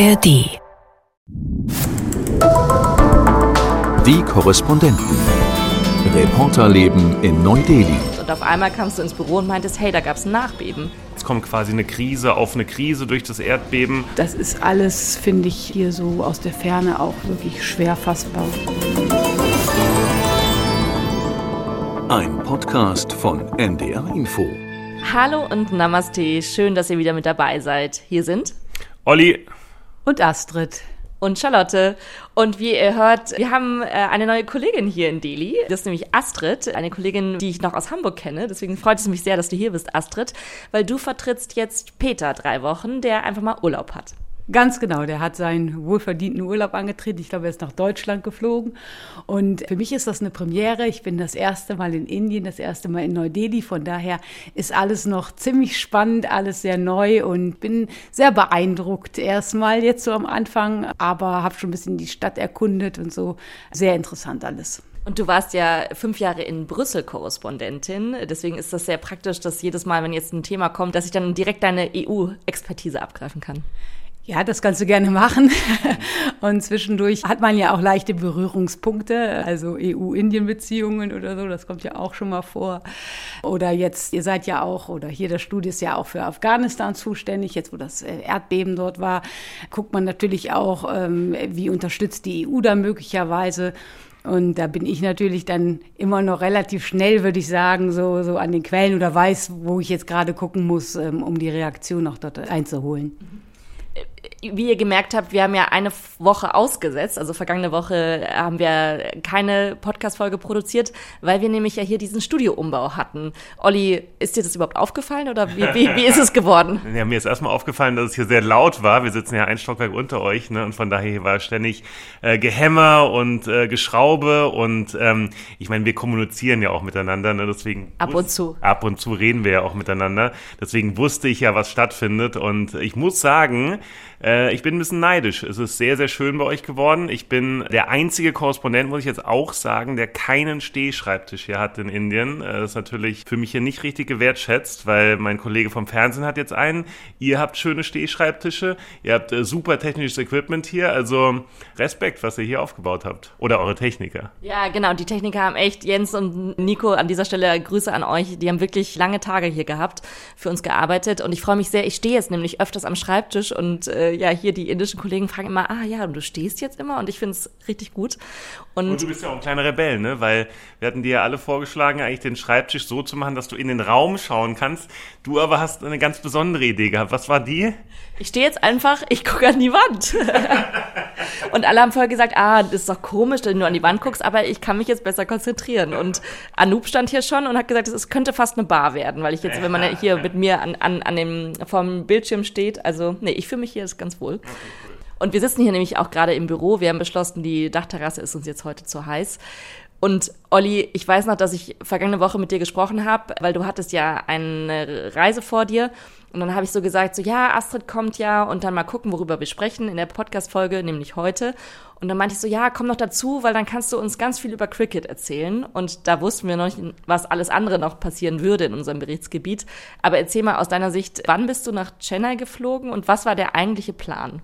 ARD. Die Korrespondenten. Reporterleben in Neu-Delhi. Und auf einmal kamst du ins Büro und meintest, hey, da gab es ein Nachbeben. Es kommt quasi eine Krise auf eine Krise durch das Erdbeben. Das ist alles, finde ich, hier so aus der Ferne auch wirklich schwer fassbar. Ein Podcast von NDR Info. Hallo und Namaste, schön, dass ihr wieder mit dabei seid. Hier sind Olli, Und Astrid. und Charlotte. Und wie ihr hört, wir haben äh, eine neue Kollegin hier in Delhi. Das ist nämlich Astrid, eine Kollegin, die ich noch aus Hamburg kenne. Deswegen freut es mich sehr, dass du hier bist, Astrid, weil du vertrittst jetzt Peter drei Wochen, der einfach mal Urlaub hat. Ganz genau, der hat seinen wohlverdienten Urlaub angetreten. Ich glaube, er ist nach Deutschland geflogen. Und für mich ist das eine Premiere. Ich bin das erste Mal in Indien, das erste Mal in Neu-Delhi. Von daher ist alles noch ziemlich spannend, alles sehr neu und bin sehr beeindruckt. Erstmal jetzt so am Anfang, aber habe schon ein bisschen die Stadt erkundet und so. Sehr interessant alles. Und du warst ja fünf Jahre in Brüssel Korrespondentin. Deswegen ist das sehr praktisch, dass jedes Mal, wenn jetzt ein Thema kommt, dass ich dann direkt deine EU-Expertise abgreifen kann. Ja, das kannst du gerne machen. Und zwischendurch hat man ja auch leichte Berührungspunkte, also EU-Indien-Beziehungen oder so, das kommt ja auch schon mal vor. Oder jetzt, ihr seid ja auch, oder hier das Studio ist ja auch für Afghanistan zuständig, jetzt wo das äh, Erdbeben dort war, guckt man natürlich auch, ähm, wie unterstützt die EU da möglicherweise. Und da bin ich natürlich dann immer noch relativ schnell, würde ich sagen, so, so an den Quellen oder weiß, wo ich jetzt gerade gucken muss, ähm, um die Reaktion auch dort einzuholen. Wie ihr gemerkt habt, wir haben ja eine Woche ausgesetzt. Also vergangene Woche haben wir keine Podcast-Folge produziert, weil wir nämlich ja hier diesen Studioumbau hatten. Olli, ist dir das überhaupt aufgefallen oder wie, wie, wie ist es geworden? Ja, mir ist erstmal aufgefallen, dass es hier sehr laut war. Wir sitzen ja ein Stockwerk unter euch, ne? Und von daher war ständig äh, Gehämmer und äh, Geschraube und ähm, ich meine, wir kommunizieren ja auch miteinander, ne? Deswegen Ab und zu. Ab und zu reden wir ja auch miteinander. Deswegen wusste ich ja, was stattfindet. Und ich muss sagen, äh, ich bin ein bisschen neidisch. Es ist sehr, sehr schön bei euch geworden. Ich bin der einzige Korrespondent, muss ich jetzt auch sagen, der keinen Stehschreibtisch hier hat in Indien. Äh, das ist natürlich für mich hier nicht richtig gewertschätzt, weil mein Kollege vom Fernsehen hat jetzt einen. Ihr habt schöne Stehschreibtische. Ihr habt äh, super technisches Equipment hier. Also Respekt, was ihr hier aufgebaut habt. Oder eure Techniker. Ja, genau. Die Techniker haben echt, Jens und Nico, an dieser Stelle Grüße an euch. Die haben wirklich lange Tage hier gehabt, für uns gearbeitet. Und ich freue mich sehr. Ich stehe jetzt nämlich öfters am Schreibtisch und äh, ja, hier die indischen Kollegen fragen immer, ah ja, und du stehst jetzt immer und ich finde es richtig gut. Und, Und du bist ja auch ein kleiner Rebell, ne? Weil wir hatten dir ja alle vorgeschlagen, eigentlich den Schreibtisch so zu machen, dass du in den Raum schauen kannst. Du aber hast eine ganz besondere Idee gehabt. Was war die? ich stehe jetzt einfach, ich gucke an die Wand. und alle haben vorher gesagt, ah, das ist doch komisch, wenn du an die Wand guckst, aber ich kann mich jetzt besser konzentrieren. Und Anoop stand hier schon und hat gesagt, es könnte fast eine Bar werden, weil ich jetzt, wenn man hier mit mir an, an, an dem, vorm Bildschirm steht, also, nee, ich fühle mich hier ganz wohl. Und wir sitzen hier nämlich auch gerade im Büro. Wir haben beschlossen, die Dachterrasse ist uns jetzt heute zu heiß. Und Olli, ich weiß noch, dass ich vergangene Woche mit dir gesprochen habe, weil du hattest ja eine Reise vor dir. Und dann habe ich so gesagt, so ja, Astrid kommt ja und dann mal gucken, worüber wir sprechen in der Podcast-Folge, nämlich heute. Und dann meinte ich so, ja, komm noch dazu, weil dann kannst du uns ganz viel über Cricket erzählen. Und da wussten wir noch nicht, was alles andere noch passieren würde in unserem Berichtsgebiet. Aber erzähl mal aus deiner Sicht, wann bist du nach Chennai geflogen und was war der eigentliche Plan?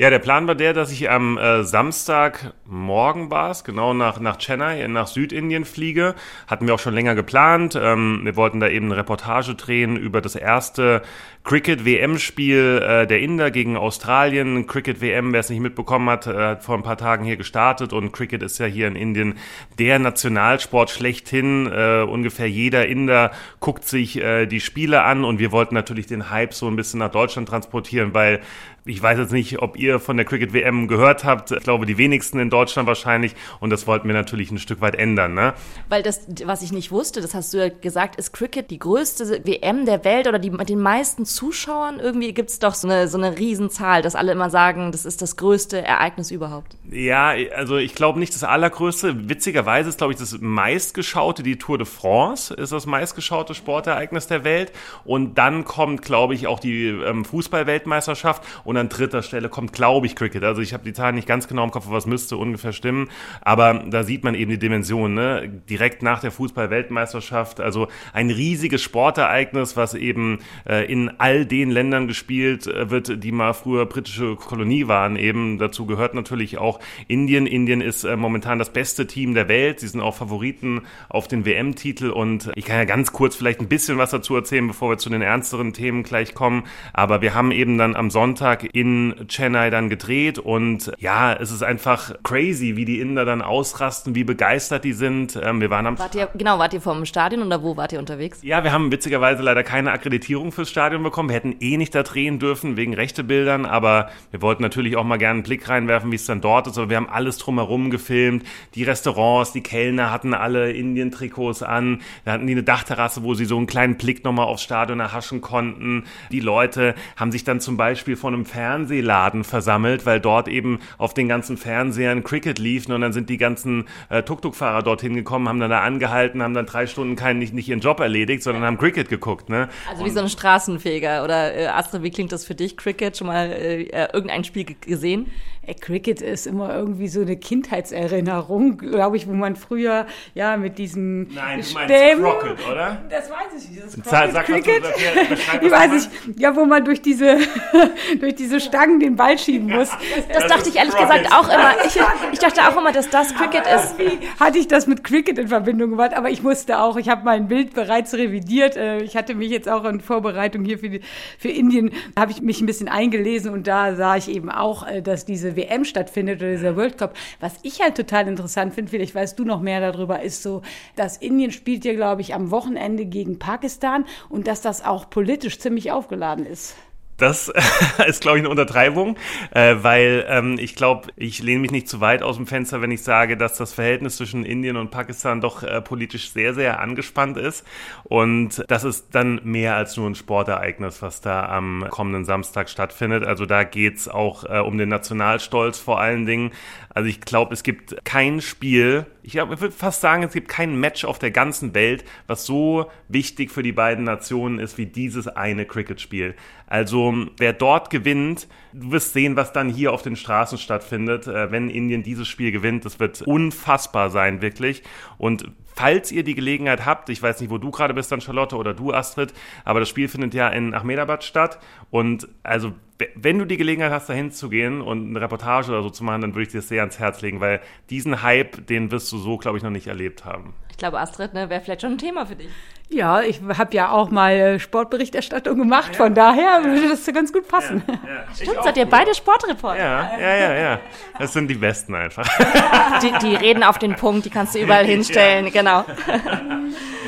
Ja, der Plan war der, dass ich am äh, Samstagmorgen war es, genau nach, nach Chennai, nach Südindien fliege. Hatten wir auch schon länger geplant. Ähm, wir wollten da eben eine Reportage drehen über das erste Cricket-WM-Spiel äh, der Inder gegen Australien. Cricket-WM, wer es nicht mitbekommen hat, äh, hat vor ein paar Tagen hier gestartet und Cricket ist ja hier in Indien der Nationalsport schlechthin. Äh, ungefähr jeder Inder guckt sich äh, die Spiele an und wir wollten natürlich den Hype so ein bisschen nach Deutschland transportieren, weil ich weiß jetzt nicht, ob ihr von der Cricket WM gehört habt. Ich glaube, die wenigsten in Deutschland wahrscheinlich. Und das wollten wir natürlich ein Stück weit ändern. Ne? Weil das, was ich nicht wusste, das hast du ja gesagt, ist Cricket die größte WM der Welt oder die mit den meisten Zuschauern? Irgendwie gibt es doch so eine, so eine Riesenzahl, dass alle immer sagen, das ist das größte Ereignis überhaupt. Ja, also ich glaube nicht das allergrößte. Witzigerweise ist, glaube ich, das meistgeschaute, die Tour de France, ist das meistgeschaute Sportereignis der Welt. Und dann kommt, glaube ich, auch die ähm, Fußballweltmeisterschaft. Und an dritter Stelle kommt, glaube ich, Cricket. Also ich habe die Zahlen nicht ganz genau im Kopf, es müsste ungefähr stimmen. Aber da sieht man eben die Dimension, ne? Direkt nach der Fußball-Weltmeisterschaft, also ein riesiges Sportereignis, was eben äh, in all den Ländern gespielt äh, wird, die mal früher britische Kolonie waren. Eben dazu gehört natürlich auch Indien. Indien ist äh, momentan das beste Team der Welt. Sie sind auch Favoriten auf den WM-Titel und ich kann ja ganz kurz vielleicht ein bisschen was dazu erzählen, bevor wir zu den ernsteren Themen gleich kommen. Aber wir haben eben dann am Sonntag in Chennai dann gedreht und ja, es ist einfach crazy, wie die Inder dann ausrasten, wie begeistert die sind. Ähm, wir waren am Wart ihr, genau, wart ihr vom Stadion oder wo wart ihr unterwegs? ja, wir haben witzigerweise leider keine Akkreditierung fürs Stadion bekommen. Wir hätten eh nicht da drehen dürfen wegen Rechtebildern, aber wir wollten natürlich auch mal gerne einen Blick reinwerfen, wie es dann dort ist. Aber wir haben alles drumherum gefilmt. Die Restaurants, die Kellner hatten alle Indien-Trikots an. Da hatten die eine Dachterrasse, wo sie so einen kleinen Blick nochmal aufs Stadion erhaschen konnten. Die Leute haben sich dann zum Beispiel vor einem Fernsehladen versammelt, weil dort eben auf den ganzen Fernsehern Cricket liefen und dann sind die ganzen äh, Tuk-Tuk-Fahrer dorthin gekommen, haben dann da angehalten, haben dann drei Stunden keinen, nicht, nicht ihren Job erledigt, sondern haben Cricket geguckt. Ne? Also wie so ein Straßenfeger. Oder äh, Astrid, wie klingt das für dich, Cricket? Schon mal äh, äh, irgendein Spiel ge- gesehen? Ey, Cricket ist immer irgendwie so eine Kindheitserinnerung, glaube ich, wo man früher ja mit diesen Nein, du meinst Stämmen- Crockett, oder? Das weiß ich nicht. Das Sag- Crockett sag, du- Cricket. ja, beschreib, ich du weiß nicht, ja, wo man durch diese, durch diese Stangen den Ball schieben muss. Das, Das dachte ist ich ehrlich Crockett. gesagt auch immer. Ich, ich dachte auch immer, dass das Cricket ist. Irgendwie hatte ich das mit Cricket in Verbindung gebracht, aber ich musste auch, ich habe mein Bild bereits revidiert. Äh, Ich hatte mich jetzt auch in Vorbereitung hier für, die, für Indien, habe ich mich ein bisschen eingelesen und da sah ich eben auch, äh, dass diese WM stattfindet oder dieser World Cup. Was ich halt total interessant finde, vielleicht weißt du noch mehr darüber, ist so, dass Indien spielt ja, glaube ich, am Wochenende gegen Pakistan und dass das auch politisch ziemlich aufgeladen ist. Das ist, glaube ich, eine Untertreibung, äh, weil ähm, ich glaube, ich lehne mich nicht zu weit aus dem Fenster, wenn ich sage, dass das Verhältnis zwischen Indien und Pakistan doch äh, politisch sehr, sehr angespannt ist. Und das ist dann mehr als nur ein Sportereignis, was da am kommenden Samstag stattfindet. Also da geht's auch äh, um den Nationalstolz vor allen Dingen. Also ich glaube, es gibt kein Spiel, ich, ich würde fast sagen, es gibt kein Match auf der ganzen Welt, was so wichtig für die beiden Nationen ist wie dieses eine Cricket-Spiel. Also wer dort gewinnt, du wirst sehen, was dann hier auf den Straßen stattfindet, äh, wenn Indien dieses Spiel gewinnt. Das wird unfassbar sein, wirklich. Und falls ihr die Gelegenheit habt, ich weiß nicht, wo du gerade bist, dann Charlotte oder du, Astrid, aber das Spiel findet ja in Ahmedabad statt. Und also, wenn du die Gelegenheit hast, dahin zu gehen und eine Reportage oder so zu machen, dann würde ich dir das sehr ans Herz legen, weil diesen Hype, den wirst du so, glaube ich, noch nicht erlebt haben. Ich glaube, Astrid, ne, wäre vielleicht schon ein Thema für dich. Ja, ich habe ja auch mal äh, Sportberichterstattung gemacht, von daher würde das ganz gut passen. Stimmt, seid ihr beide Sportreporter? Ja, ja, ja, ja. Das sind die Besten einfach. Die, die reden auf den Punkt, die kannst du überall hinstellen, genau.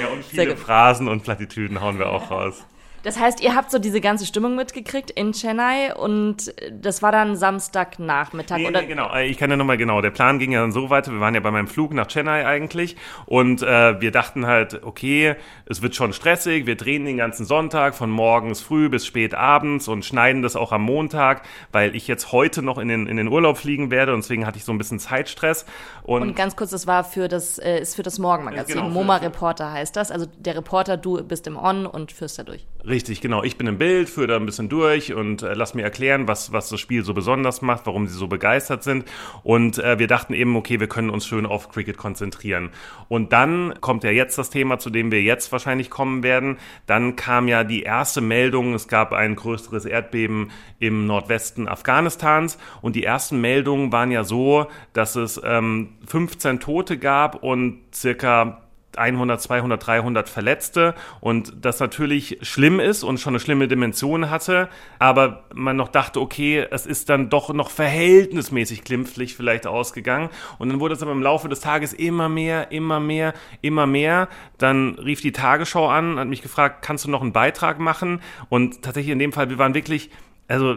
Ja, und viele. Phrasen und Plattitüden hauen wir auch raus. Das heißt, ihr habt so diese ganze Stimmung mitgekriegt in Chennai und das war dann Samstagnachmittag Nee, oder nee, genau. Äh, Ich kann ja nochmal genau. Der Plan ging ja dann so weiter. Wir waren ja bei meinem Flug nach Chennai eigentlich und äh, wir dachten halt, okay, es wird schon stressig. Wir drehen den ganzen Sonntag von morgens früh bis spät abends und schneiden das auch am Montag, weil ich jetzt heute noch in den, in den Urlaub fliegen werde und deswegen hatte ich so ein bisschen Zeitstress. Und, Und ganz kurz, das war für das, äh, ist für das Morgenmagazin. Genau, MoMA Reporter heißt das. Also der Reporter, du bist im On und führst da durch. Richtig, genau. Ich bin im Bild, führe da ein bisschen durch und äh, lass mir erklären, was, was das Spiel so besonders macht, warum sie so begeistert sind. Und äh, wir dachten eben, okay, wir können uns schön auf Cricket konzentrieren. Und dann kommt ja jetzt das Thema, zu dem wir jetzt wahrscheinlich kommen werden. Dann kam ja die erste Meldung, es gab ein größeres Erdbeben im Nordwesten Afghanistans. Und die ersten Meldungen waren ja so, dass es ähm, 15 Tote gab und circa 100, 200, 300 Verletzte und das natürlich schlimm ist und schon eine schlimme Dimension hatte, aber man noch dachte, okay, es ist dann doch noch verhältnismäßig glimpflich vielleicht ausgegangen und dann wurde es aber im Laufe des Tages immer mehr, immer mehr, immer mehr. Dann rief die Tagesschau an, hat mich gefragt, kannst du noch einen Beitrag machen? Und tatsächlich in dem Fall, wir waren wirklich, also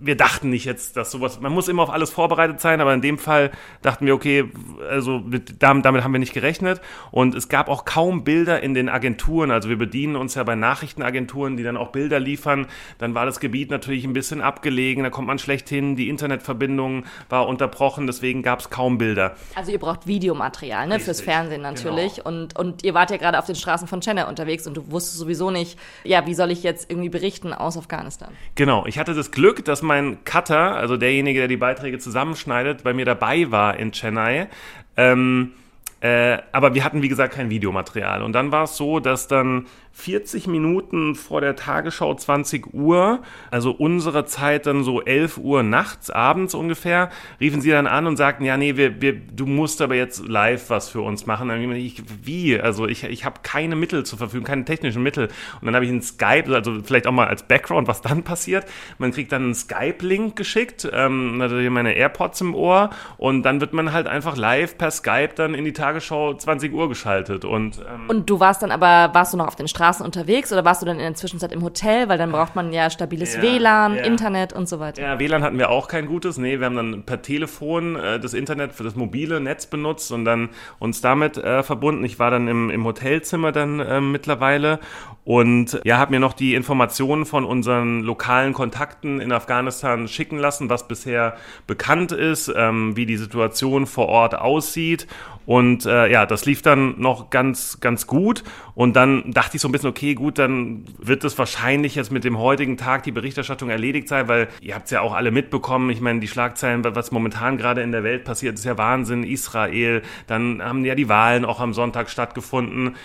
wir dachten nicht jetzt, dass sowas, man muss immer auf alles vorbereitet sein, aber in dem Fall dachten wir, okay, also mit, damit, damit haben wir nicht gerechnet. Und es gab auch kaum Bilder in den Agenturen. Also wir bedienen uns ja bei Nachrichtenagenturen, die dann auch Bilder liefern. Dann war das Gebiet natürlich ein bisschen abgelegen, da kommt man schlecht hin, die Internetverbindung war unterbrochen, deswegen gab es kaum Bilder. Also ihr braucht Videomaterial, ne, fürs Richtig, Fernsehen natürlich. Und, und ihr wart ja gerade auf den Straßen von Chennai unterwegs und du wusstest sowieso nicht, ja, wie soll ich jetzt irgendwie berichten aus Afghanistan? Genau, Ich hatte das Glück, dass mein Cutter, also derjenige, der die Beiträge zusammenschneidet, bei mir dabei war in Chennai. Ähm, äh, aber wir hatten, wie gesagt, kein Videomaterial. Und dann war es so, dass dann 40 Minuten vor der Tagesschau 20 Uhr, also unsere Zeit dann so 11 Uhr nachts, abends ungefähr, riefen sie dann an und sagten, ja, nee, wir, wir, du musst aber jetzt live was für uns machen. Dann ich, wie? Also ich, ich habe keine Mittel zur Verfügung, keine technischen Mittel. Und dann habe ich einen Skype, also vielleicht auch mal als Background, was dann passiert. Man kriegt dann einen Skype-Link geschickt, ähm, natürlich meine AirPods im Ohr und dann wird man halt einfach live per Skype dann in die Tagesschau 20 Uhr geschaltet. Und, ähm, und du warst dann aber, warst du noch auf den Straßen Straßen unterwegs oder warst du dann in der Zwischenzeit im Hotel? Weil dann braucht man ja stabiles ja, WLAN, ja. Internet und so weiter. Ja, WLAN hatten wir auch kein gutes. Nee, wir haben dann per Telefon äh, das Internet für das mobile Netz benutzt und dann uns damit äh, verbunden. Ich war dann im, im Hotelzimmer dann äh, mittlerweile und ja, habe mir noch die Informationen von unseren lokalen Kontakten in Afghanistan schicken lassen, was bisher bekannt ist, ähm, wie die Situation vor Ort aussieht und äh, ja, das lief dann noch ganz, ganz gut. Und dann dachte ich so ein bisschen, okay, gut, dann wird es wahrscheinlich jetzt mit dem heutigen Tag die Berichterstattung erledigt sein, weil ihr habt es ja auch alle mitbekommen. Ich meine, die Schlagzeilen, was momentan gerade in der Welt passiert, ist ja Wahnsinn. Israel, dann haben ja die Wahlen auch am Sonntag stattgefunden.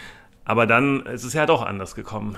Aber dann ist es ja doch anders gekommen.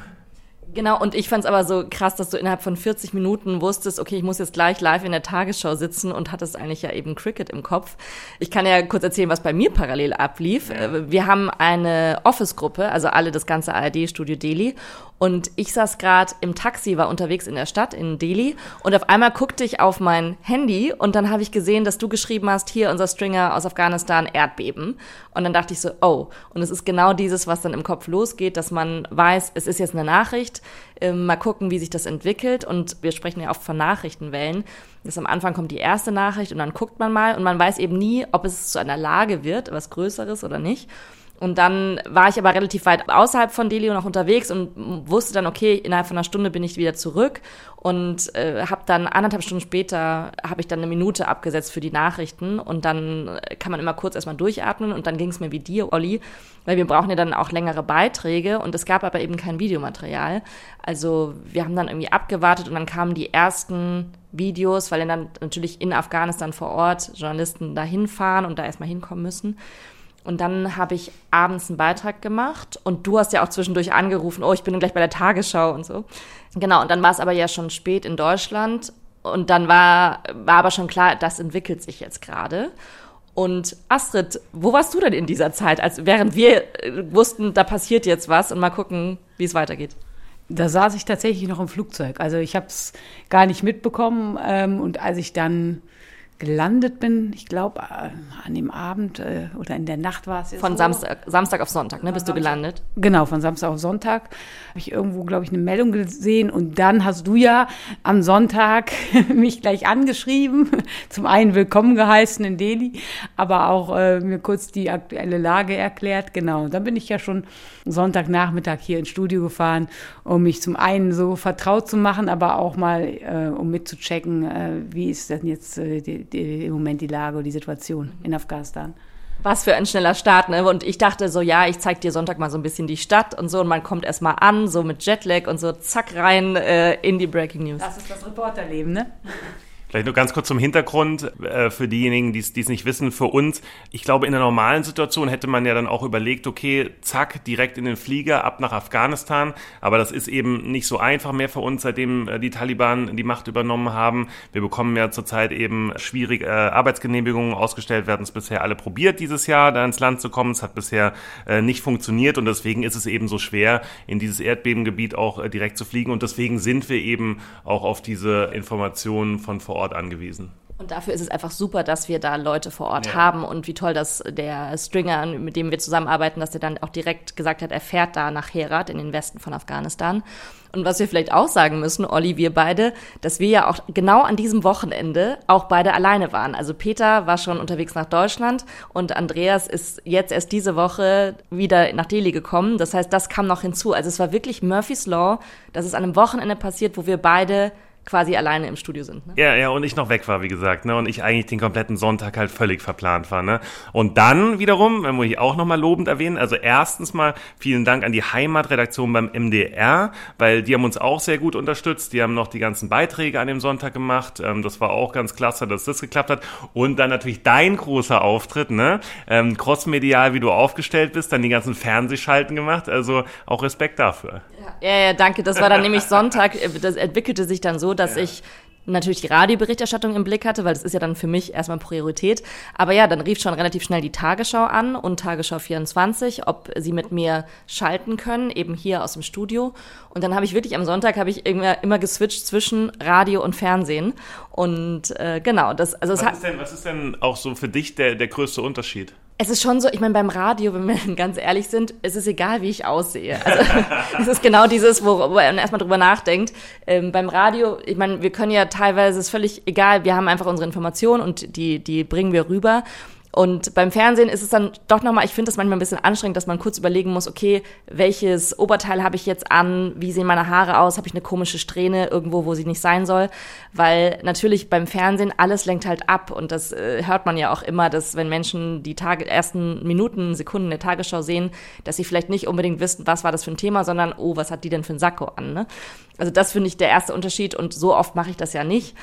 Genau, und ich fand es aber so krass, dass du innerhalb von 40 Minuten wusstest, okay, ich muss jetzt gleich live in der Tagesschau sitzen und hattest eigentlich ja eben Cricket im Kopf. Ich kann ja kurz erzählen, was bei mir parallel ablief. Ja. Wir haben eine Office-Gruppe, also alle das ganze ARD-Studio Delhi. Und ich saß gerade im Taxi, war unterwegs in der Stadt, in Delhi. Und auf einmal guckte ich auf mein Handy und dann habe ich gesehen, dass du geschrieben hast, hier unser Stringer aus Afghanistan, Erdbeben. Und dann dachte ich so, oh. Und es ist genau dieses, was dann im Kopf losgeht, dass man weiß, es ist jetzt eine Nachricht. Ähm, mal gucken, wie sich das entwickelt. Und wir sprechen ja oft von Nachrichtenwellen. Das am Anfang kommt die erste Nachricht und dann guckt man mal und man weiß eben nie, ob es zu einer Lage wird, was Größeres oder nicht. Und dann war ich aber relativ weit außerhalb von Delhi noch unterwegs und wusste dann, okay, innerhalb von einer Stunde bin ich wieder zurück und äh, habe dann anderthalb Stunden später habe ich dann eine Minute abgesetzt für die Nachrichten und dann kann man immer kurz erstmal durchatmen und dann ging es mir wie dir, Olli, weil wir brauchen ja dann auch längere Beiträge und es gab aber eben kein Videomaterial. Also wir haben dann irgendwie abgewartet und dann kamen die ersten Videos, weil dann natürlich in Afghanistan vor Ort Journalisten dahin fahren und da erstmal hinkommen müssen. Und dann habe ich abends einen Beitrag gemacht und du hast ja auch zwischendurch angerufen, oh, ich bin gleich bei der Tagesschau und so. Genau, und dann war es aber ja schon spät in Deutschland und dann war, war aber schon klar, das entwickelt sich jetzt gerade. Und Astrid, wo warst du denn in dieser Zeit, als während wir äh, wussten, da passiert jetzt was und mal gucken, wie es weitergeht? Da saß ich tatsächlich noch im Flugzeug. Also ich habe es gar nicht mitbekommen. Ähm, und als ich dann gelandet bin, ich glaube, äh, an dem Abend äh, oder in der Nacht war es jetzt. Von so. Samstag, Samstag auf Sonntag, ne? Bist du gelandet? Genau, von Samstag auf Sonntag habe ich irgendwo, glaube ich, eine Meldung gesehen und dann hast du ja am Sonntag mich gleich angeschrieben, zum einen willkommen geheißen in Delhi, aber auch äh, mir kurz die aktuelle Lage erklärt. Genau, dann bin ich ja schon Sonntagnachmittag hier ins Studio gefahren, um mich zum einen so vertraut zu machen, aber auch mal, äh, um mitzuchecken, äh, wie ist denn jetzt äh, die, die, im Moment die Lage und die Situation in Afghanistan. Was für ein schneller Start, ne? Und ich dachte so, ja, ich zeig dir Sonntag mal so ein bisschen die Stadt und so und man kommt erstmal an, so mit Jetlag und so zack rein äh, in die Breaking News. Das ist das Reporterleben, ne? Vielleicht nur ganz kurz zum Hintergrund äh, für diejenigen, die es nicht wissen, für uns. Ich glaube, in einer normalen Situation hätte man ja dann auch überlegt, okay, zack, direkt in den Flieger, ab nach Afghanistan. Aber das ist eben nicht so einfach mehr für uns, seitdem äh, die Taliban die Macht übernommen haben. Wir bekommen ja zurzeit eben schwierig äh, Arbeitsgenehmigungen ausgestellt, werden es bisher alle probiert dieses Jahr, da ins Land zu kommen. Es hat bisher äh, nicht funktioniert und deswegen ist es eben so schwer, in dieses Erdbebengebiet auch äh, direkt zu fliegen. Und deswegen sind wir eben auch auf diese Informationen von vor Ort Ort angewiesen. Und dafür ist es einfach super, dass wir da Leute vor Ort ja. haben und wie toll, dass der Stringer, mit dem wir zusammenarbeiten, dass er dann auch direkt gesagt hat, er fährt da nach Herat in den Westen von Afghanistan. Und was wir vielleicht auch sagen müssen, Olli, wir beide, dass wir ja auch genau an diesem Wochenende auch beide alleine waren. Also Peter war schon unterwegs nach Deutschland und Andreas ist jetzt erst diese Woche wieder nach Delhi gekommen. Das heißt, das kam noch hinzu. Also es war wirklich Murphy's Law, dass es an einem Wochenende passiert, wo wir beide quasi alleine im Studio sind. Ne? Ja, ja, und ich noch weg war, wie gesagt, ne? Und ich eigentlich den kompletten Sonntag halt völlig verplant war, ne? Und dann wiederum, muss ich auch nochmal lobend erwähnen, also erstens mal vielen Dank an die Heimatredaktion beim MDR, weil die haben uns auch sehr gut unterstützt. Die haben noch die ganzen Beiträge an dem Sonntag gemacht. Ähm, das war auch ganz klasse, dass das geklappt hat. Und dann natürlich dein großer Auftritt, ne? Ähm, crossmedial, wie du aufgestellt bist, dann die ganzen Fernsehschalten gemacht. Also auch Respekt dafür. Ja, ja, danke. Das war dann nämlich Sonntag. Das entwickelte sich dann so, dass ja. ich natürlich die Radioberichterstattung im Blick hatte, weil das ist ja dann für mich erstmal Priorität. Aber ja, dann rief schon relativ schnell die Tagesschau an und Tagesschau 24, ob sie mit mir schalten können, eben hier aus dem Studio. Und dann habe ich wirklich am Sonntag habe ich immer, immer geswitcht zwischen Radio und Fernsehen. Und äh, genau, das also was, ist denn, was ist denn auch so für dich der, der größte Unterschied? Es ist schon so, ich meine, beim Radio, wenn wir ganz ehrlich sind, es ist egal, wie ich aussehe. Also es ist genau dieses, wo, wo man erstmal drüber nachdenkt. Ähm, beim Radio, ich meine, wir können ja teilweise, es ist völlig egal, wir haben einfach unsere Informationen und die, die bringen wir rüber. Und beim Fernsehen ist es dann doch nochmal, ich finde das manchmal ein bisschen anstrengend, dass man kurz überlegen muss, okay, welches Oberteil habe ich jetzt an, wie sehen meine Haare aus, habe ich eine komische Strähne irgendwo, wo sie nicht sein soll. Weil natürlich beim Fernsehen alles lenkt halt ab und das äh, hört man ja auch immer, dass wenn Menschen die Tage, ersten Minuten, Sekunden der Tagesschau sehen, dass sie vielleicht nicht unbedingt wissen, was war das für ein Thema, sondern, oh, was hat die denn für ein Sakko an, ne? Also das finde ich der erste Unterschied und so oft mache ich das ja nicht.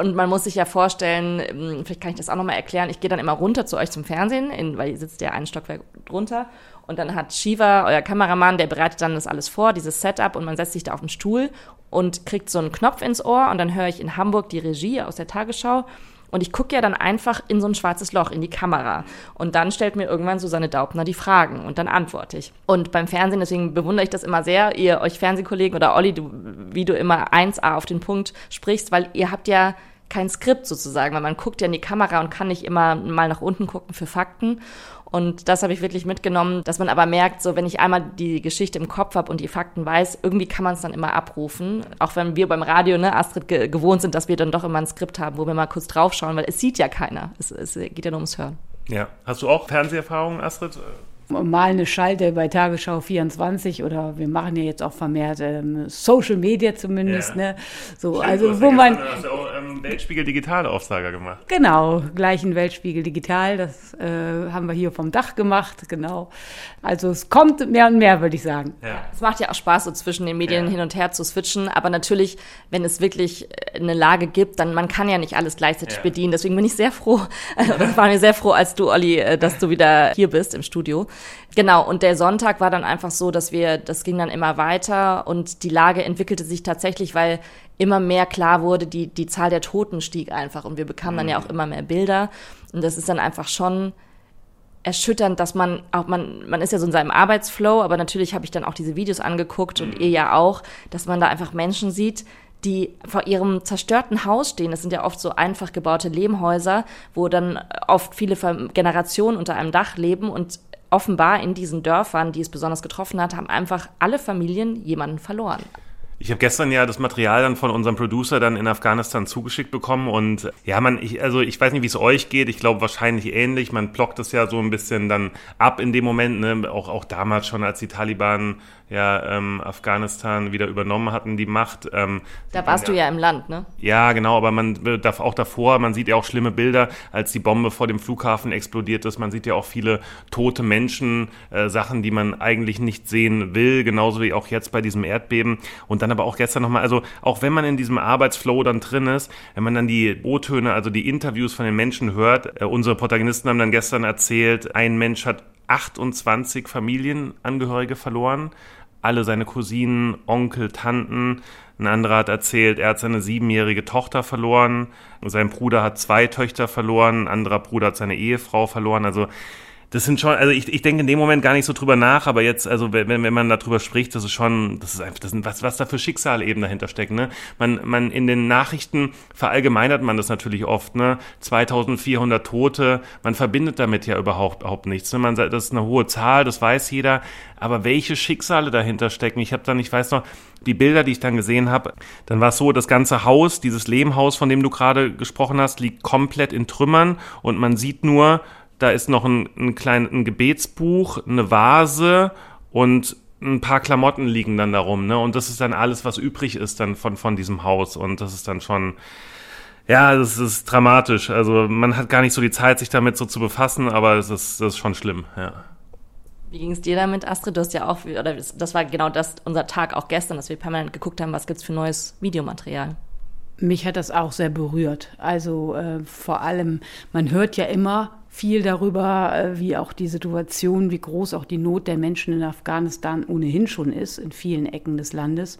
Und man muss sich ja vorstellen, ähm, vielleicht kann ich das auch nochmal erklären, ich gehe dann immer runter zu euch zum Fernsehen, in, weil ihr sitzt ja einen Stockwerk drunter. Und dann hat Shiva, euer Kameramann, der bereitet dann das alles vor, dieses Setup, und man setzt sich da auf den Stuhl und kriegt so einen Knopf ins Ohr. Und dann höre ich in Hamburg die Regie aus der Tagesschau und ich gucke ja dann einfach in so ein schwarzes Loch, in die Kamera. Und dann stellt mir irgendwann Susanne Daubner die Fragen und dann antworte ich. Und beim Fernsehen, deswegen bewundere ich das immer sehr, ihr euch Fernsehkollegen oder Olli, du, wie du immer 1A auf den Punkt sprichst, weil ihr habt ja kein Skript sozusagen, weil man guckt ja in die Kamera und kann nicht immer mal nach unten gucken für Fakten. Und das habe ich wirklich mitgenommen, dass man aber merkt, so wenn ich einmal die Geschichte im Kopf habe und die Fakten weiß, irgendwie kann man es dann immer abrufen. Auch wenn wir beim Radio, ne, Astrid, ge gewohnt sind, dass wir dann doch immer ein Skript haben, wo wir mal kurz draufschauen, weil es sieht ja keiner. Es, es geht ja nur ums Hören. Ja. Hast du auch Fernseherfahrungen, Astrid? Mal eine Schalte bei Tagesschau 24 oder wir machen ja jetzt auch vermehrt ähm, Social Media zumindest, ja. ne? So, Stimmt, also wo man. Du hast ja auch ähm, Weltspiegel Digital Aufsager gemacht. Genau, gleichen Weltspiegel Digital, das äh, haben wir hier vom Dach gemacht, genau. Also es kommt mehr und mehr, würde ich sagen. Ja. Es macht ja auch Spaß, so zwischen den Medien ja. hin und her zu switchen, aber natürlich, wenn es wirklich eine Lage gibt, dann man kann ja nicht alles gleichzeitig ja. bedienen. Deswegen bin ich sehr froh, also, war mir sehr froh, als du, Olli, äh, dass du wieder hier bist im Studio. Genau, und der Sonntag war dann einfach so, dass wir, das ging dann immer weiter und die Lage entwickelte sich tatsächlich, weil immer mehr klar wurde, die, die Zahl der Toten stieg einfach und wir bekamen dann ja auch mhm. immer mehr Bilder und das ist dann einfach schon erschütternd, dass man auch man man ist ja so in seinem Arbeitsflow, aber natürlich habe ich dann auch diese Videos angeguckt und mhm. ihr ja auch, dass man da einfach Menschen sieht, die vor ihrem zerstörten Haus stehen. Das sind ja oft so einfach gebaute Lehmhäuser, wo dann oft viele Generationen unter einem Dach leben und offenbar in diesen Dörfern, die es besonders getroffen hat, haben einfach alle Familien jemanden verloren. Ich habe gestern ja das Material dann von unserem Producer dann in Afghanistan zugeschickt bekommen und ja, man, ich, also ich weiß nicht, wie es euch geht. Ich glaube wahrscheinlich ähnlich. Man blockt das ja so ein bisschen dann ab in dem Moment, ne? auch, auch damals schon, als die Taliban ja ähm, Afghanistan wieder übernommen hatten, die Macht. Ähm, da warst ja, du ja im Land, ne? Ja, genau, aber man darf auch davor, man sieht ja auch schlimme Bilder, als die Bombe vor dem Flughafen explodiert ist. Man sieht ja auch viele tote Menschen, äh, Sachen, die man eigentlich nicht sehen will, genauso wie auch jetzt bei diesem Erdbeben. Und dann aber auch gestern nochmal, also auch wenn man in diesem Arbeitsflow dann drin ist, wenn man dann die O-Töne, also die Interviews von den Menschen hört, äh, unsere Protagonisten haben dann gestern erzählt, ein Mensch hat 28 Familienangehörige verloren alle seine Cousinen, Onkel, Tanten. Ein anderer hat erzählt, er hat seine siebenjährige Tochter verloren. Sein Bruder hat zwei Töchter verloren. Ein anderer Bruder hat seine Ehefrau verloren. Also das sind schon, also ich, ich denke in dem Moment gar nicht so drüber nach, aber jetzt, also wenn, wenn man darüber spricht, das ist schon, das ist einfach, das sind, was, was da für Schicksale eben dahinter stecken, ne? Man, man, in den Nachrichten verallgemeinert man das natürlich oft, ne? 2400 Tote, man verbindet damit ja überhaupt, überhaupt nichts, ne? Man sagt, das ist eine hohe Zahl, das weiß jeder, aber welche Schicksale dahinter stecken, ich habe dann, ich weiß noch, die Bilder, die ich dann gesehen habe, dann war es so, das ganze Haus, dieses Lehmhaus, von dem du gerade gesprochen hast, liegt komplett in Trümmern und man sieht nur, da ist noch ein, ein kleines ein Gebetsbuch, eine Vase und ein paar Klamotten liegen dann darum, ne? Und das ist dann alles, was übrig ist dann von, von diesem Haus. Und das ist dann schon, ja, das ist dramatisch. Also man hat gar nicht so die Zeit, sich damit so zu befassen, aber es ist, das ist schon schlimm, ja. Wie ging es dir damit, Astrid? Du hast ja auch, oder das war genau das, unser Tag auch gestern, dass wir permanent geguckt haben, was gibt's für neues Videomaterial. Mich hat das auch sehr berührt. Also äh, vor allem, man hört ja immer viel darüber, äh, wie auch die Situation, wie groß auch die Not der Menschen in Afghanistan ohnehin schon ist, in vielen Ecken des Landes.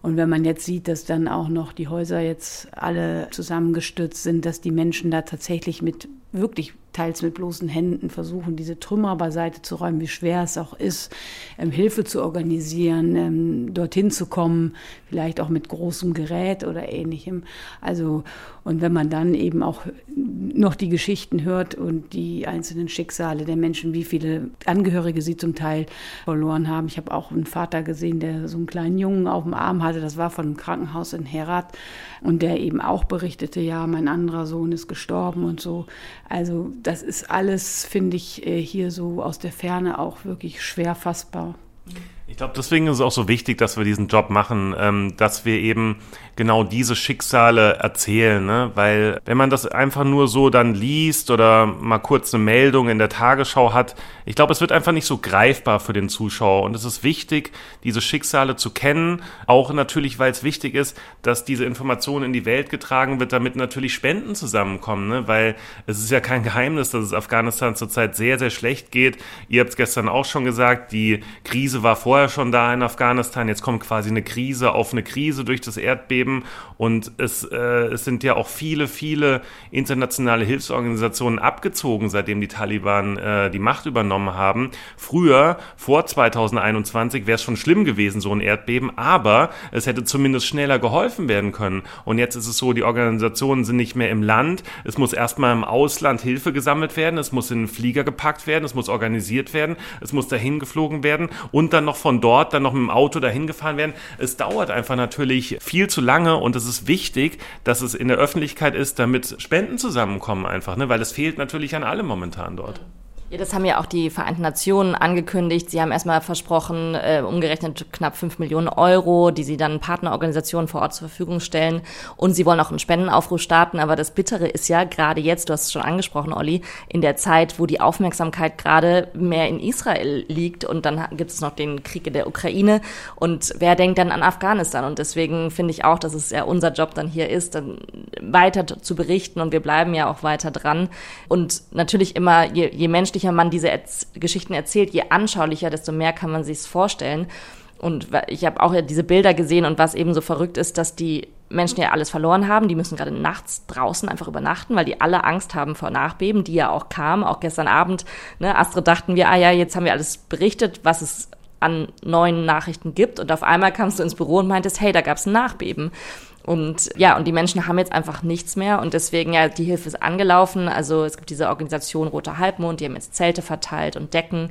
Und wenn man jetzt sieht, dass dann auch noch die Häuser jetzt alle zusammengestürzt sind, dass die Menschen da tatsächlich mit wirklich teils mit bloßen Händen versuchen, diese Trümmer beiseite zu räumen, wie schwer es auch ist, ähm, Hilfe zu organisieren, ähm, dorthin zu kommen, vielleicht auch mit großem Gerät oder ähnlichem. Also, und wenn man dann eben auch noch die Geschichten hört und die einzelnen Schicksale der Menschen, wie viele Angehörige sie zum Teil verloren haben. Ich habe auch einen Vater gesehen, der so einen kleinen Jungen auf dem Arm hatte, das war von einem Krankenhaus in Herat und der eben auch berichtete, ja, mein anderer Sohn ist gestorben und so. Also das ist alles, finde ich, äh, hier so aus der Ferne auch wirklich schwer fassbar. Ich glaube, deswegen ist es auch so wichtig, dass wir diesen Job machen, ähm, dass wir eben genau diese Schicksale erzählen, ne? weil wenn man das einfach nur so dann liest oder mal kurz eine Meldung in der Tagesschau hat, ich glaube, es wird einfach nicht so greifbar für den Zuschauer und es ist wichtig, diese Schicksale zu kennen, auch natürlich, weil es wichtig ist, dass diese Information in die Welt getragen wird, damit natürlich Spenden zusammenkommen, ne? weil es ist ja kein Geheimnis, dass es Afghanistan zurzeit sehr, sehr schlecht geht. Ihr habt es gestern auch schon gesagt, die Krise war vorher schon da in Afghanistan, jetzt kommt quasi eine Krise auf eine Krise durch das Erdbeben und es, äh, es sind ja auch viele, viele internationale Hilfsorganisationen abgezogen, seitdem die Taliban äh, die Macht übernommen haben. Früher, vor 2021, wäre es schon schlimm gewesen, so ein Erdbeben, aber es hätte zumindest schneller geholfen werden können. Und jetzt ist es so, die Organisationen sind nicht mehr im Land. Es muss erstmal im Ausland Hilfe gesammelt werden. Es muss in einen Flieger gepackt werden. Es muss organisiert werden. Es muss dahin geflogen werden und dann noch von dort dann noch mit dem Auto dahin gefahren werden. Es dauert einfach natürlich viel zu lange und es ist wichtig, dass es in der Öffentlichkeit ist, damit Spenden zusammenkommen einfach, ne? weil es fehlt natürlich an allem momentan dort. Ja, das haben ja auch die Vereinten Nationen angekündigt. Sie haben erstmal versprochen, äh, umgerechnet knapp fünf Millionen Euro, die sie dann Partnerorganisationen vor Ort zur Verfügung stellen. Und sie wollen auch einen Spendenaufruf starten. Aber das Bittere ist ja gerade jetzt, du hast es schon angesprochen, Olli, in der Zeit, wo die Aufmerksamkeit gerade mehr in Israel liegt. Und dann gibt es noch den Krieg in der Ukraine. Und wer denkt dann an Afghanistan? Und deswegen finde ich auch, dass es ja unser Job dann hier ist, dann weiter zu berichten. Und wir bleiben ja auch weiter dran. Und natürlich immer, je, je menschlicher anschaulicher man diese Erz Geschichten erzählt, je anschaulicher, desto mehr kann man sich's vorstellen. Und ich habe auch diese Bilder gesehen und was eben so verrückt ist, dass die Menschen ja alles verloren haben. Die müssen gerade nachts draußen einfach übernachten, weil die alle Angst haben vor Nachbeben, die ja auch kamen. Auch gestern Abend, ne, Astrid dachten wir, ah ja, jetzt haben wir alles berichtet, was es an neuen Nachrichten gibt. Und auf einmal kamst du ins Büro und meintest, hey, da gab es ein Nachbeben. Und ja, und die Menschen haben jetzt einfach nichts mehr und deswegen ja, die Hilfe ist angelaufen. Also es gibt diese Organisation Roter Halbmond, die haben jetzt Zelte verteilt und Decken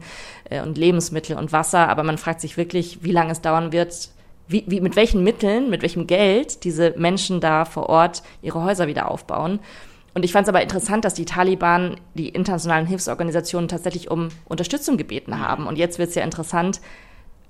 äh, und Lebensmittel und Wasser. Aber man fragt sich wirklich, wie lange es dauern wird, wie, wie, mit welchen Mitteln, mit welchem Geld diese Menschen da vor Ort ihre Häuser wieder aufbauen. Und ich fand es aber interessant, dass die Taliban die internationalen Hilfsorganisationen tatsächlich um Unterstützung gebeten haben. Und jetzt wird es ja interessant,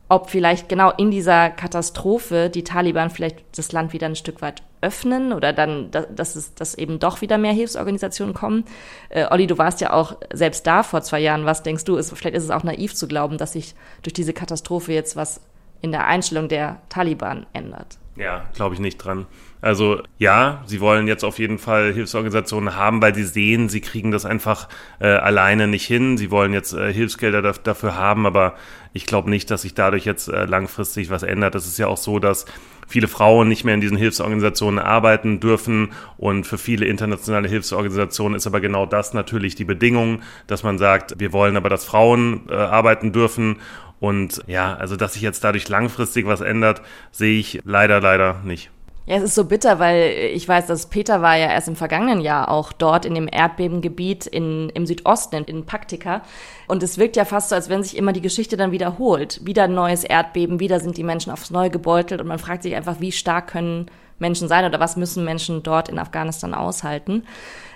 ob vielleicht genau in dieser Katastrophe die Taliban vielleicht das Land wieder ein Stück weit öffnen oder dann, dass es, dass eben doch wieder mehr Hilfsorganisationen kommen. Äh, Olli, du warst ja auch selbst da vor zwei Jahren. Was denkst du? Ist, vielleicht ist es auch naiv zu glauben, dass sich durch diese Katastrophe jetzt was in der Einstellung der Taliban ändert. Ja, glaube ich nicht dran. Also ja, sie wollen jetzt auf jeden Fall Hilfsorganisationen haben, weil sie sehen, sie kriegen das einfach äh, alleine nicht hin. Sie wollen jetzt äh, Hilfsgelder dafür haben, aber ich glaube nicht, dass sich dadurch jetzt äh, langfristig was ändert. Es ist ja auch so, dass viele Frauen nicht mehr in diesen Hilfsorganisationen arbeiten dürfen und für viele internationale Hilfsorganisationen ist aber genau das natürlich die Bedingung, dass man sagt, wir wollen aber, dass Frauen äh, arbeiten dürfen und ja, also dass sich jetzt dadurch langfristig was ändert, sehe ich leider, leider nicht. Ja, es ist so bitter, weil ich weiß, dass Peter war ja erst im vergangenen Jahr auch dort in dem Erdbebengebiet in, im Südosten, in, Paktika. Und es wirkt ja fast so, als wenn sich immer die Geschichte dann wiederholt. Wieder ein neues Erdbeben, wieder sind die Menschen aufs Neue gebeutelt und man fragt sich einfach, wie stark können Menschen sein oder was müssen Menschen dort in Afghanistan aushalten.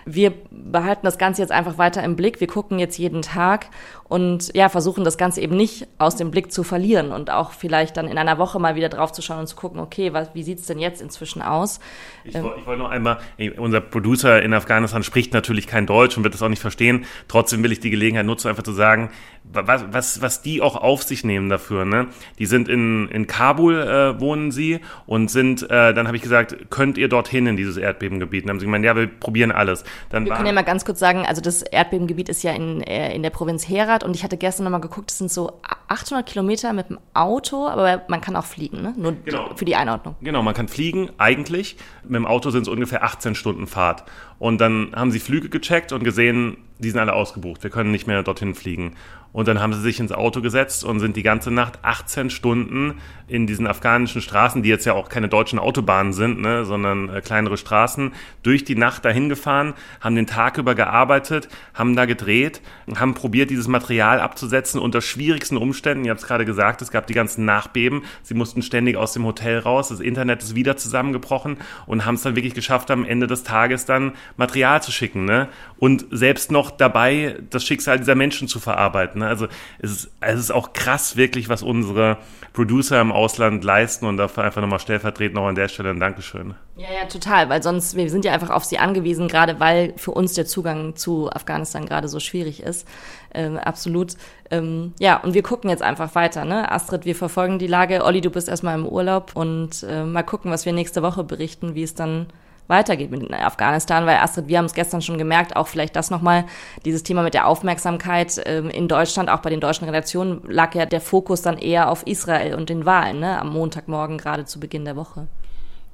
Wir behalten das Ganze jetzt einfach weiter im Blick. Wir gucken jetzt jeden Tag und ja, versuchen das Ganze eben nicht aus dem Blick zu verlieren und auch vielleicht dann in einer Woche mal wieder drauf zu schauen und zu gucken, okay, was, wie sieht's denn jetzt inzwischen aus? Ich, ähm, ich wollte noch einmal, unser Producer in Afghanistan spricht natürlich kein Deutsch und wird das auch nicht verstehen. Trotzdem will ich die Gelegenheit nutzen, einfach zu sagen, was, was, was die auch auf sich nehmen dafür. Ne? Die sind in, in Kabul, äh, wohnen sie und sind, äh, dann habe ich gesagt, könnt ihr dorthin in dieses Erdbebengebiet? Und dann haben sie gemeint, ja, wir probieren alles. Dann wir können ja mal ganz kurz sagen, also das Erdbebengebiet ist ja in, äh, in der Provinz Herat und ich hatte gestern nochmal geguckt, es sind so 800 Kilometer mit dem Auto, aber man kann auch fliegen, ne? nur genau. für die Einordnung. Genau, man kann fliegen, eigentlich. Mit dem Auto sind es ungefähr 18 Stunden Fahrt. Und dann haben sie Flüge gecheckt und gesehen, die sind alle ausgebucht, wir können nicht mehr dorthin fliegen. Und dann haben sie sich ins Auto gesetzt und sind die ganze Nacht 18 Stunden in diesen afghanischen Straßen, die jetzt ja auch keine deutschen Autobahnen sind, ne, sondern äh, kleinere Straßen, durch die Nacht dahin gefahren, haben den Tag über gearbeitet, haben da gedreht, haben probiert, dieses Material abzusetzen unter schwierigsten Umständen. Ihr habt es gerade gesagt, es gab die ganzen Nachbeben. Sie mussten ständig aus dem Hotel raus, das Internet ist wieder zusammengebrochen und haben es dann wirklich geschafft, am Ende des Tages dann Material zu schicken. Ne? Und selbst noch dabei, das Schicksal dieser Menschen zu verarbeiten. Ne? Also es ist, es ist auch krass wirklich, was unsere Producer im Ausland leisten und dafür einfach nochmal stellvertretend noch an der Stelle ein Dankeschön. Ja, ja, total, weil sonst, wir sind ja einfach auf sie angewiesen, gerade weil für uns der Zugang zu Afghanistan gerade so schwierig ist. Ähm, absolut. Ähm, ja, und wir gucken jetzt einfach weiter, ne? Astrid, wir verfolgen die Lage. Olli, du bist erstmal im Urlaub und äh, mal gucken, was wir nächste Woche berichten, wie es dann weitergeht mit Afghanistan, weil Astrid, wir haben es gestern schon gemerkt, auch vielleicht das nochmal, dieses Thema mit der Aufmerksamkeit ähm, in Deutschland, auch bei den deutschen Redaktionen, lag ja der Fokus dann eher auf Israel und den Wahlen, ne, am Montagmorgen, gerade zu Beginn der Woche.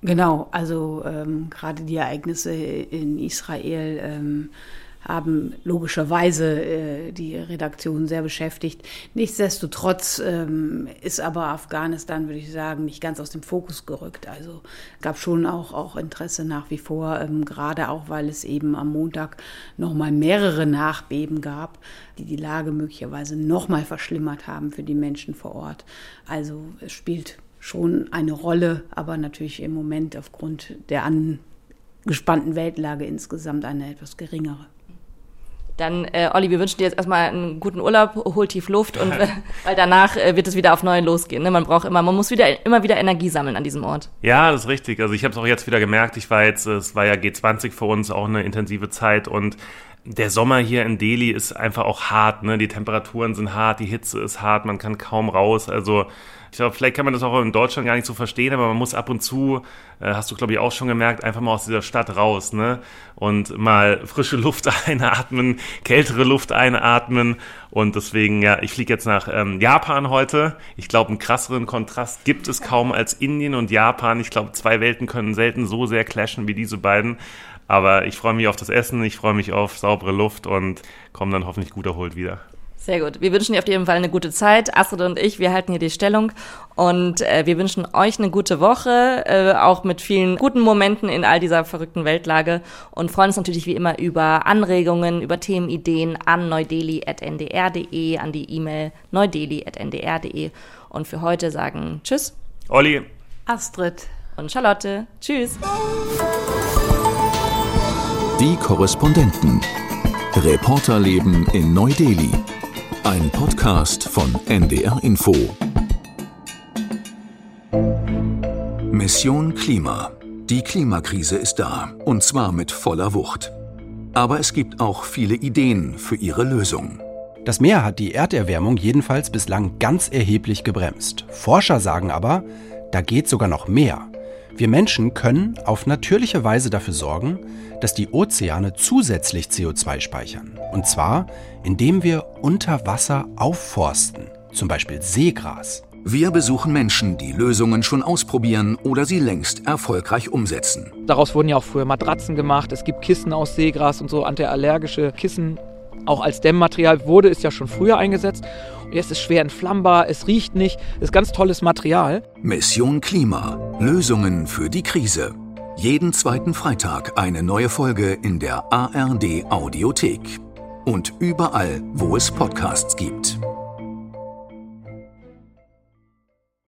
Genau, also ähm, gerade die Ereignisse in Israel ähm, haben logischerweise äh, die Redaktion sehr beschäftigt. Nichtsdestotrotz ähm, ist aber Afghanistan, würde ich sagen, nicht ganz aus dem Fokus gerückt. Also gab schon auch, auch Interesse nach wie vor, ähm, gerade auch, weil es eben am Montag nochmal mehrere Nachbeben gab, die die Lage möglicherweise nochmal verschlimmert haben für die Menschen vor Ort. Also es spielt schon eine Rolle, aber natürlich im Moment aufgrund der angespannten Weltlage insgesamt eine etwas geringere. Dann, äh, Olli, wir wünschen dir jetzt erstmal einen guten Urlaub, hol tief Luft und äh, weil danach äh, wird es wieder auf neu losgehen. Ne? Man braucht immer, man muss wieder immer wieder Energie sammeln an diesem Ort. Ja, das ist richtig. Also ich habe es auch jetzt wieder gemerkt. Ich war jetzt, es war ja G20 für uns auch eine intensive Zeit und der Sommer hier in Delhi ist einfach auch hart. Ne? Die Temperaturen sind hart, die Hitze ist hart, man kann kaum raus. Also ich glaube, vielleicht kann man das auch in Deutschland gar nicht so verstehen, aber man muss ab und zu, äh, hast du glaube ich auch schon gemerkt, einfach mal aus dieser Stadt raus, ne? Und mal frische Luft einatmen, kältere Luft einatmen. Und deswegen, ja, ich fliege jetzt nach ähm, Japan heute. Ich glaube, einen krasseren Kontrast gibt es kaum als Indien und Japan. Ich glaube, zwei Welten können selten so sehr clashen wie diese beiden. Aber ich freue mich auf das Essen, ich freue mich auf saubere Luft und komme dann hoffentlich gut erholt wieder. Sehr gut. Wir wünschen dir auf jeden Fall eine gute Zeit. Astrid und ich, wir halten hier die Stellung und äh, wir wünschen euch eine gute Woche, äh, auch mit vielen guten Momenten in all dieser verrückten Weltlage und freuen uns natürlich wie immer über Anregungen, über Themenideen an neudeli.ndr.de, an die E-Mail neudeli.ndr.de und für heute sagen Tschüss. Olli. Astrid. Und Charlotte. Tschüss. Die Korrespondenten. Reporterleben in Neu-Delhi. Ein Podcast von NDR Info. Mission Klima. Die Klimakrise ist da, und zwar mit voller Wucht. Aber es gibt auch viele Ideen für ihre Lösung. Das Meer hat die Erderwärmung jedenfalls bislang ganz erheblich gebremst. Forscher sagen aber, da geht sogar noch mehr. Wir Menschen können auf natürliche Weise dafür sorgen, dass die Ozeane zusätzlich CO2 speichern. Und zwar, indem wir unter Wasser aufforsten, zum Beispiel Seegras. Wir besuchen Menschen, die Lösungen schon ausprobieren oder sie längst erfolgreich umsetzen. Daraus wurden ja auch früher Matratzen gemacht. Es gibt Kissen aus Seegras und so, antiallergische Kissen. Auch als Dämmmaterial wurde es ja schon früher eingesetzt. Es ist schwer entflammbar, es riecht nicht, ist ganz tolles Material. Mission Klima. Lösungen für die Krise. Jeden zweiten Freitag eine neue Folge in der ARD Audiothek. Und überall, wo es Podcasts gibt.